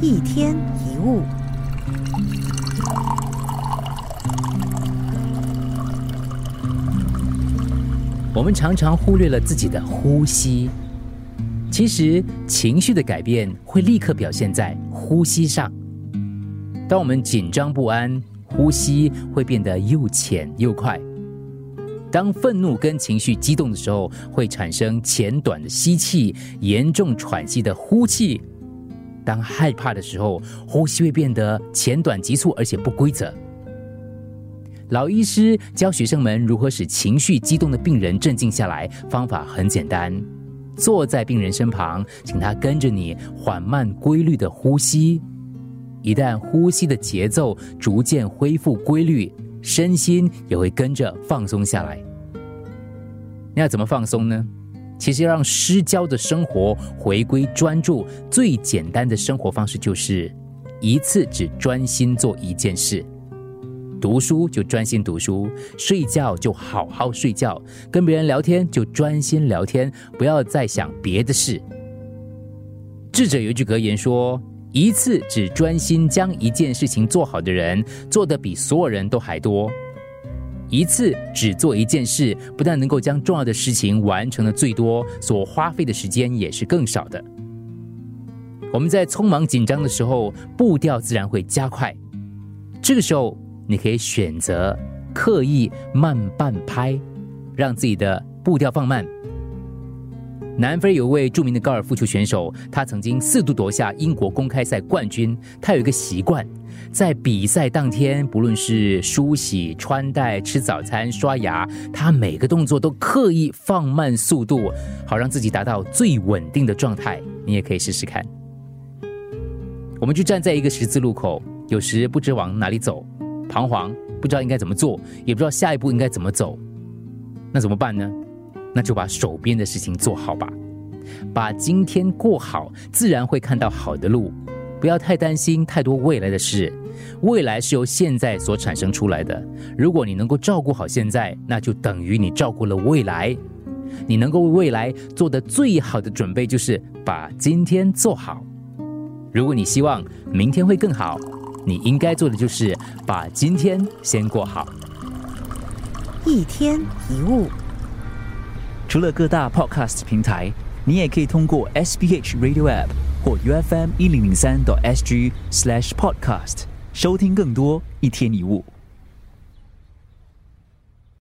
一天一物。我们常常忽略了自己的呼吸。其实，情绪的改变会立刻表现在呼吸上。当我们紧张不安，呼吸会变得又浅又快；当愤怒跟情绪激动的时候，会产生浅短的吸气、严重喘息的呼气；当害怕的时候，呼吸会变得浅短急促，而且不规则。老医师教学生们如何使情绪激动的病人镇静下来，方法很简单：坐在病人身旁，请他跟着你缓慢规律的呼吸。一旦呼吸的节奏逐渐恢复规律，身心也会跟着放松下来。那要怎么放松呢？其实要让失焦的生活回归专注，最简单的生活方式就是一次只专心做一件事。读书就专心读书，睡觉就好好睡觉，跟别人聊天就专心聊天，不要再想别的事。智者有一句格言说：“一次只专心将一件事情做好的人，做的比所有人都还多。一次只做一件事，不但能够将重要的事情完成的最多，所花费的时间也是更少的。我们在匆忙紧张的时候，步调自然会加快。这个时候。”你可以选择刻意慢半拍，让自己的步调放慢。南非有位著名的高尔夫球选手，他曾经四度夺下英国公开赛冠军。他有一个习惯，在比赛当天，不论是梳洗、穿戴、吃早餐、刷牙，他每个动作都刻意放慢速度，好让自己达到最稳定的状态。你也可以试试看。我们就站在一个十字路口，有时不知往哪里走。彷徨，不知道应该怎么做，也不知道下一步应该怎么走，那怎么办呢？那就把手边的事情做好吧，把今天过好，自然会看到好的路。不要太担心太多未来的事，未来是由现在所产生出来的。如果你能够照顾好现在，那就等于你照顾了未来。你能够为未来做的最好的准备，就是把今天做好。如果你希望明天会更好。你应该做的就是把今天先过好。一天一物，除了各大 Podcast 平台，你也可以通过 SBH Radio App 或 UFM 一零零三 SG Slash Podcast 收听更多一天一物。